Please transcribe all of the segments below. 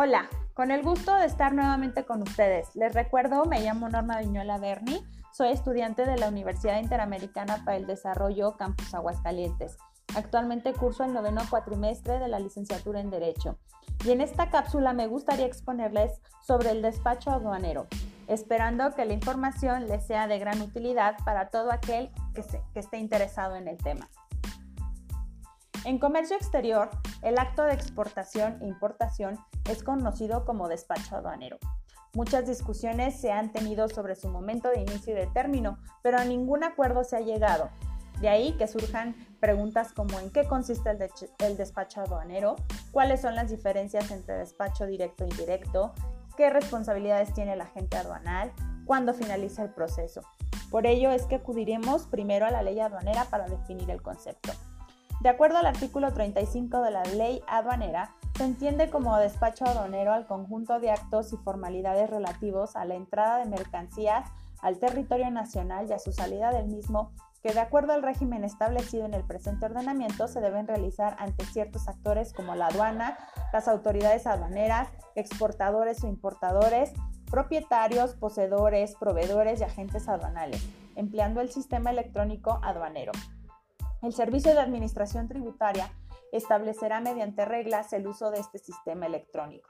Hola, con el gusto de estar nuevamente con ustedes. Les recuerdo, me llamo Norma Viñola Berni, soy estudiante de la Universidad Interamericana para el Desarrollo Campus Aguascalientes. Actualmente curso el noveno cuatrimestre de la licenciatura en Derecho. Y en esta cápsula me gustaría exponerles sobre el despacho aduanero, esperando que la información les sea de gran utilidad para todo aquel que, que esté interesado en el tema. En comercio exterior, el acto de exportación e importación es conocido como despacho aduanero. Muchas discusiones se han tenido sobre su momento de inicio y de término, pero a ningún acuerdo se ha llegado. De ahí que surjan preguntas como en qué consiste el, despacho aduanero, cuáles son las diferencias entre despacho directo e indirecto, qué responsabilidades tiene el agente aduanal, cuándo finaliza el proceso. Por ello es que acudiremos primero a la ley aduanera para definir el concepto. De acuerdo al artículo 35 de la ley aduanera, se entiende como despacho aduanero al conjunto de actos y formalidades relativos a la entrada de mercancías al territorio nacional y a su salida del mismo que de acuerdo al régimen establecido en el presente ordenamiento se deben realizar ante ciertos actores como la aduana, las autoridades aduaneras, exportadores o importadores, propietarios, poseedores, proveedores y agentes aduanales, empleando el sistema electrónico aduanero. El Servicio de Administración Tributaria establecerá mediante reglas el uso de este sistema electrónico.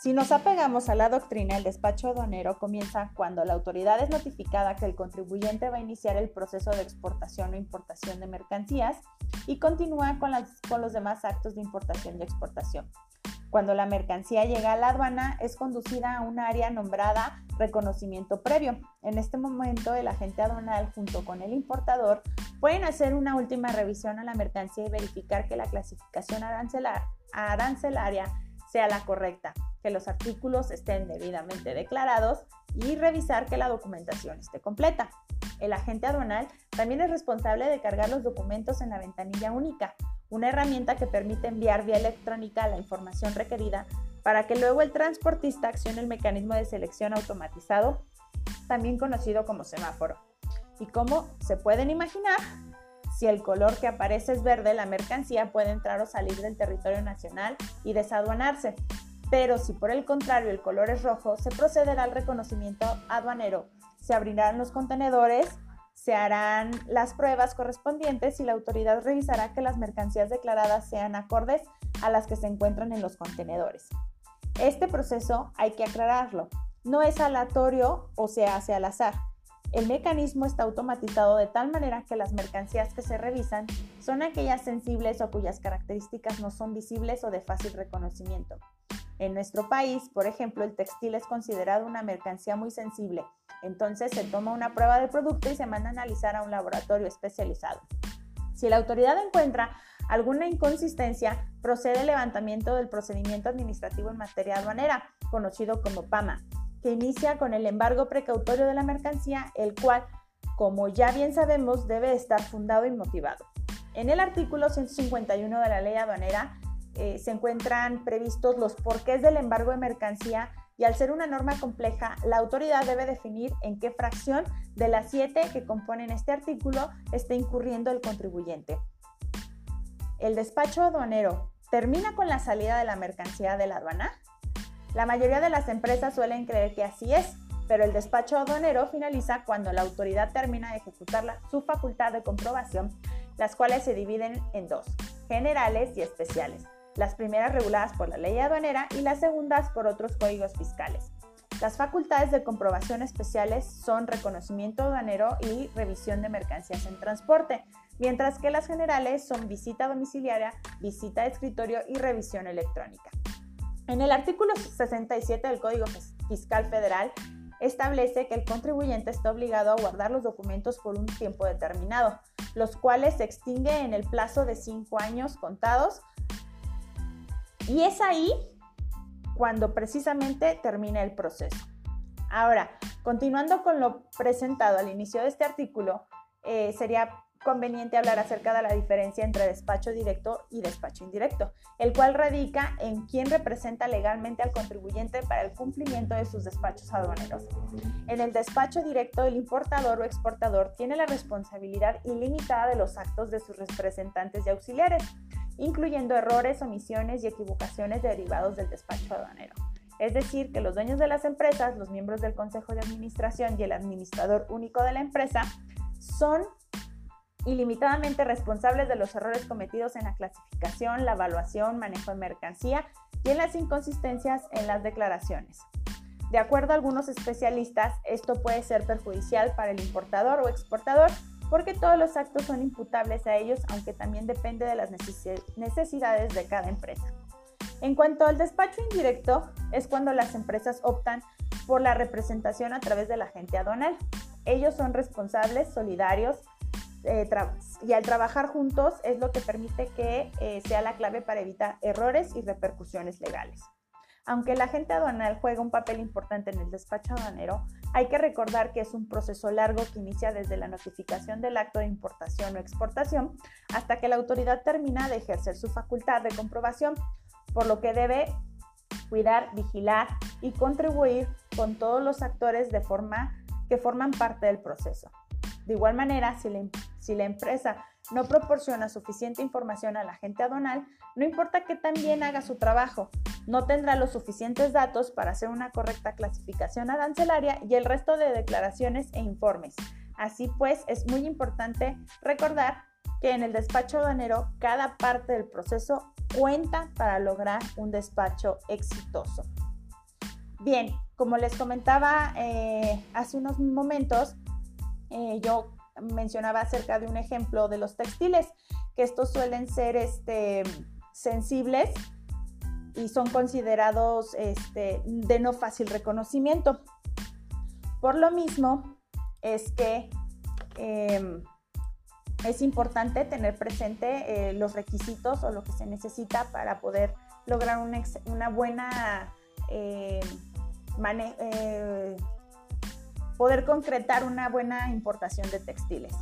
Si nos apegamos a la doctrina, el despacho aduanero comienza cuando la autoridad es notificada que el contribuyente va a iniciar el proceso de exportación o importación de mercancías y continúa con, con los demás actos de importación y exportación. Cuando la mercancía llega a la aduana, es conducida a un área nombrada reconocimiento previo. En este momento, el agente aduanal junto con el importador pueden hacer una última revisión a la mercancía y verificar que la clasificación arancelaria sea la correcta, que los artículos estén debidamente declarados y revisar que la documentación esté completa. El agente aduanal también es responsable de cargar los documentos en la ventanilla única, una herramienta que permite enviar vía electrónica la información requerida para que luego el transportista accione el mecanismo de selección automatizado, también conocido como semáforo. Y como se pueden imaginar, si el color que aparece es verde, la mercancía puede entrar o salir del territorio nacional y desaduanarse. Pero si por el contrario el color es rojo, se procederá al reconocimiento aduanero. Se abrirán los contenedores se harán las pruebas correspondientes y la autoridad revisará que las mercancías declaradas sean acordes a las que se encuentran en los contenedores. Este proceso hay que aclararlo. No es aleatorio o se hace al azar. El mecanismo está automatizado de tal manera que las mercancías que se revisan son aquellas sensibles o cuyas características no son visibles o de fácil reconocimiento. En nuestro país, por ejemplo, el textil es considerado una mercancía muy sensible, entonces se toma una prueba del producto y se manda a analizar a un laboratorio especializado. Si la autoridad encuentra alguna inconsistencia, procede el levantamiento del procedimiento administrativo en materia aduanera, conocido como PAMA, que inicia con el embargo precautorio de la mercancía, el cual, como ya bien sabemos, debe estar fundado y motivado. En el artículo 151 de la ley aduanera eh, se encuentran previstos los porqués del embargo de mercancía y al ser una norma compleja, la autoridad debe definir en qué fracción de las siete que componen este artículo está incurriendo el contribuyente. ¿El despacho aduanero termina con la salida de la mercancía de la aduana? La mayoría de las empresas suelen creer que así es, pero el despacho aduanero finaliza cuando la autoridad termina de ejecutar su facultad de comprobación, las cuales se dividen en dos, generales y especiales las primeras reguladas por la ley aduanera y las segundas por otros códigos fiscales. Las facultades de comprobación especiales son reconocimiento aduanero y revisión de mercancías en transporte, mientras que las generales son visita domiciliaria, visita de escritorio y revisión electrónica. En el artículo 67 del Código Fiscal Federal establece que el contribuyente está obligado a guardar los documentos por un tiempo determinado, los cuales se extingue en el plazo de cinco años contados y es ahí cuando precisamente termina el proceso. Ahora, continuando con lo presentado al inicio de este artículo, eh, sería conveniente hablar acerca de la diferencia entre despacho directo y despacho indirecto, el cual radica en quién representa legalmente al contribuyente para el cumplimiento de sus despachos aduaneros. En el despacho directo, el importador o exportador tiene la responsabilidad ilimitada de los actos de sus representantes y auxiliares, incluyendo errores, omisiones y equivocaciones derivados del despacho aduanero. Es decir, que los dueños de las empresas, los miembros del Consejo de Administración y el administrador único de la empresa son ilimitadamente responsables de los errores cometidos en la clasificación, la evaluación, manejo de mercancía y en las inconsistencias en las declaraciones. De acuerdo a algunos especialistas, esto puede ser perjudicial para el importador o exportador porque todos los actos son imputables a ellos, aunque también depende de las necesidades de cada empresa. En cuanto al despacho indirecto, es cuando las empresas optan por la representación a través del agente aduanal. Ellos son responsables, solidarios, eh, y al trabajar juntos es lo que permite que eh, sea la clave para evitar errores y repercusiones legales. Aunque el agente aduanal juega un papel importante en el despacho aduanero, hay que recordar que es un proceso largo que inicia desde la notificación del acto de importación o exportación hasta que la autoridad termina de ejercer su facultad de comprobación, por lo que debe cuidar, vigilar y contribuir con todos los actores de forma que forman parte del proceso. De igual manera, si la, si la empresa no proporciona suficiente información al agente aduanal, no importa que también haga su trabajo, no tendrá los suficientes datos para hacer una correcta clasificación arancelaria y el resto de declaraciones e informes. Así pues, es muy importante recordar que en el despacho aduanero cada parte del proceso cuenta para lograr un despacho exitoso. Bien, como les comentaba eh, hace unos momentos, eh, yo mencionaba acerca de un ejemplo de los textiles, que estos suelen ser este, sensibles y son considerados este, de no fácil reconocimiento. Por lo mismo es que em, es importante tener presente eh, los requisitos o lo que se necesita para poder lograr una, buena eh, eh, poder concretar una buena importación de textiles.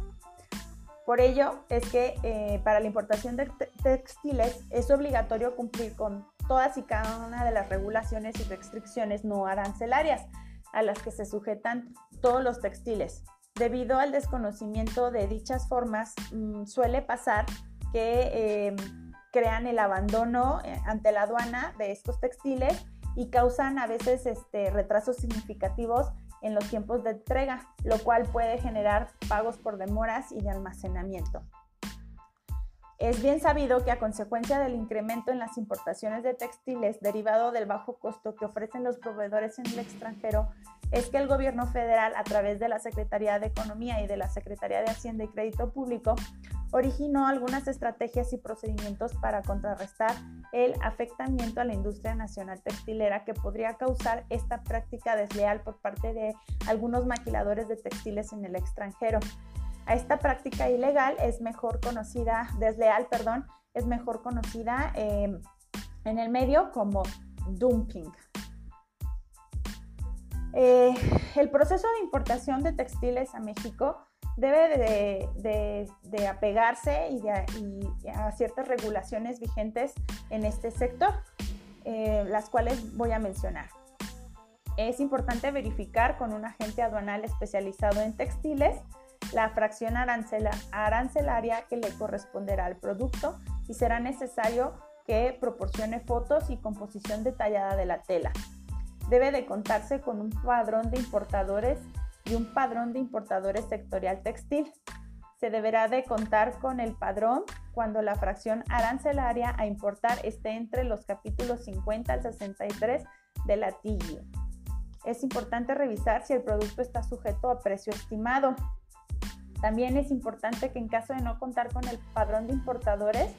Por ello es que eh, para la importación de textiles es obligatorio cumplir con todas y cada una de las regulaciones y restricciones no arancelarias a las que se sujetan todos los textiles. Debido al desconocimiento de dichas formas, mm, suele pasar que em, crean el abandono eh, ante la aduana de estos textiles y causan a veces este, retrasos significativos en los tiempos de entrega, lo cual puede generar pagos por demoras y de almacenamiento. Es bien sabido que a consecuencia del incremento en las importaciones de textiles derivado del bajo costo que ofrecen los proveedores en el extranjero, es que el gobierno federal, a través de la Secretaría de Economía y de la Secretaría de Hacienda y Crédito Público, originó algunas estrategias y procedimientos para contrarrestar el afectamiento a la industria nacional textilera que podría causar esta práctica desleal por parte de algunos maquiladores de textiles en el extranjero. A esta práctica ilegal es mejor conocida, desleal, perdón, es mejor conocida eh, en el medio como dumping. Eh, el proceso de importación de textiles a México debe de, apegarse y, a ciertas regulaciones vigentes en este sector, eh, las cuales voy a mencionar. Es importante verificar con un agente aduanal especializado en textiles la fracción arancelaria que le corresponderá al producto y será necesario que proporcione fotos y composición detallada de la tela debe de contarse con un padrón de importadores y un padrón de importadores sectorial textil. Se deberá de contar con el padrón cuando la fracción arancelaria a importar esté entre los capítulos 50 al 63 de la TIGI. Es importante revisar si el producto está sujeto a precio estimado. También es importante que en caso de no contar con el padrón de importadores,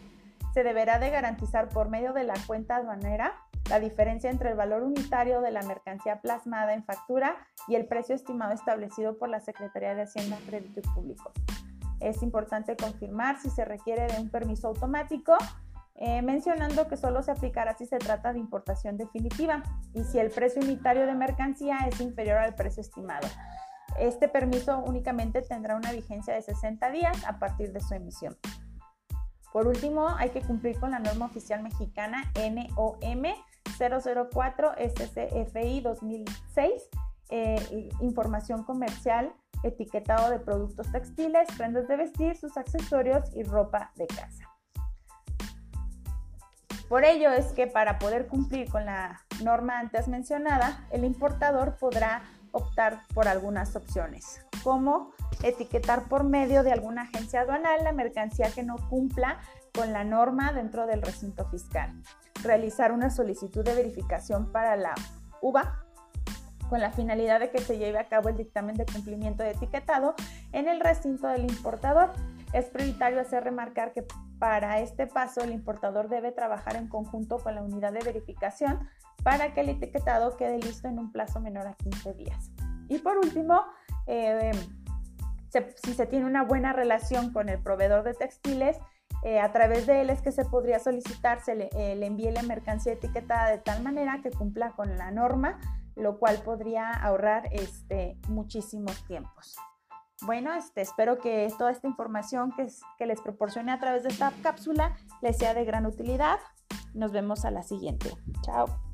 se deberá de garantizar por medio de la cuenta aduanera la diferencia entre el valor unitario de la mercancía plasmada en factura y el precio estimado establecido por la Secretaría de Hacienda, Crédito y Público. Es importante confirmar si se requiere de un permiso automático, eh, mencionando que solo se aplicará si se trata de importación definitiva y si el precio unitario de mercancía es inferior al precio estimado. Este permiso únicamente tendrá una vigencia de 60 días a partir de su emisión. Por último, hay que cumplir con la norma oficial mexicana NOM 004 SCFI 2006, información comercial, etiquetado de productos textiles, prendas de vestir, sus accesorios y ropa de casa. Por ello es que para poder cumplir con la norma antes mencionada, el importador podrá optar por algunas opciones, como etiquetar por medio de alguna agencia aduanal la mercancía que no cumpla con la norma dentro del recinto fiscal, realizar una solicitud de verificación para la UVA con la finalidad de que se lleve a cabo el dictamen de cumplimiento de etiquetado en el recinto del importador. Es prioritario hacer remarcar que para este paso el importador debe trabajar en conjunto con la unidad de verificación para que el etiquetado quede listo en un plazo menor a 15 días. Y por último, eh, si se tiene una buena relación con el proveedor de textiles, eh, a través de él es que se podría solicitar, se le, eh, envíe la mercancía etiquetada de tal manera que cumpla con la norma, lo cual podría ahorrar este, muchísimos tiempos. Bueno, este, espero que toda esta información que, que les proporcione a través de esta cápsula les sea de gran utilidad. Nos vemos a la siguiente. Chao.